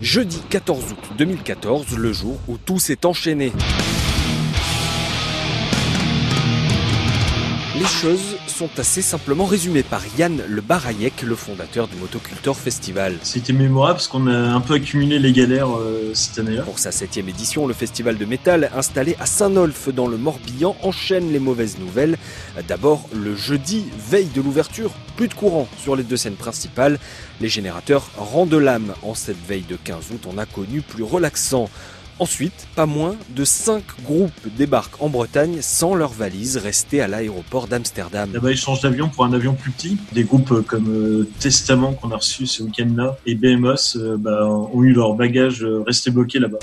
Jeudi 14 août 2014, le jour où tout s'est enchaîné. Les choses sont assez simplement résumées par Yann Le Barayek, le fondateur du Motocultor Festival. C'était mémorable parce qu'on a un peu accumulé les galères euh, cette année-là. Pour sa septième édition, le festival de métal installé à Saint-Nolf dans le Morbihan enchaîne les mauvaises nouvelles. D'abord, le jeudi, veille de l'ouverture, plus de courant sur les deux scènes principales. Les générateurs rendent l'âme en cette veille de 15 août. On a connu plus relaxant. Ensuite, pas moins de 5 groupes débarquent en Bretagne sans leurs valises restées à l'aéroport d'Amsterdam. Là-bas, ils changent d'avion pour un avion plus petit. Des groupes comme euh, Testament qu'on a reçu ce week-end-là et BMOS euh, bah, ont eu leurs bagages euh, restés bloqués là-bas.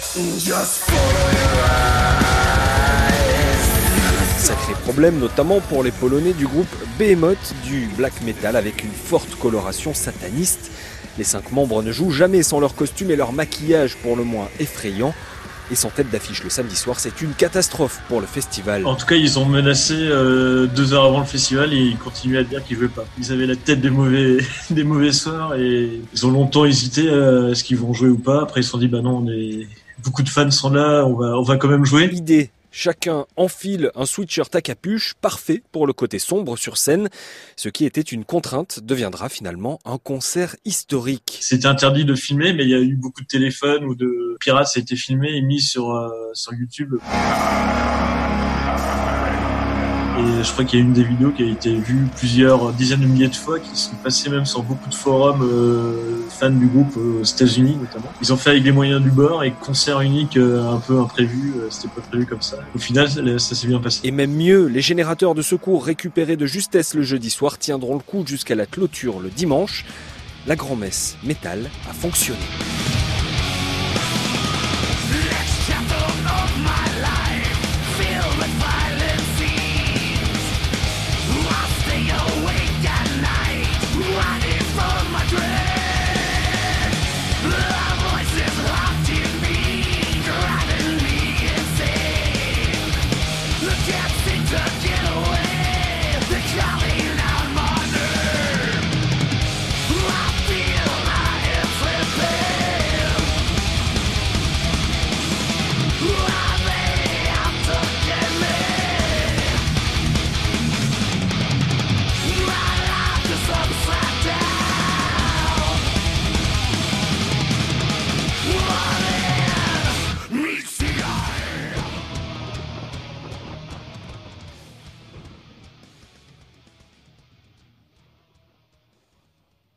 Sacré problème notamment pour les Polonais du groupe Behemoth du black metal avec une forte coloration sataniste. Les cinq membres ne jouent jamais sans leur costume et leur maquillage pour le moins effrayant et sans tête d'affiche le samedi soir, c'est une catastrophe pour le festival. En tout cas, ils ont menacé euh, deux heures avant le festival et ils continuaient à dire qu'ils jouaient pas. Ils avaient la tête des mauvais, des mauvais soirs et ils ont longtemps hésité à ce qu'ils vont jouer ou pas. Après, ils se sont dit, bah non, on est, beaucoup de fans sont là, on va, on va quand même jouer. L'idée Chacun enfile un sweatshirt à capuche, parfait pour le côté sombre sur scène. Ce qui était une contrainte deviendra finalement un concert historique. C'était interdit de filmer, mais il y a eu beaucoup de téléphones ou de pirates, a été filmé et mis sur, euh, sur YouTube. Je crois qu'il y a une des vidéos qui a été vue plusieurs dizaines de milliers de fois, qui sont passées même sur beaucoup de forums euh, fans du groupe euh, aux États-Unis notamment. Ils ont fait avec les moyens du bord et concert unique euh, un peu imprévu, c'était pas prévu comme ça. Au final, ça s'est bien passé. Et même mieux, les générateurs de secours récupérés de justesse le jeudi soir tiendront le coup jusqu'à la clôture le dimanche. La grand-messe métal a fonctionné.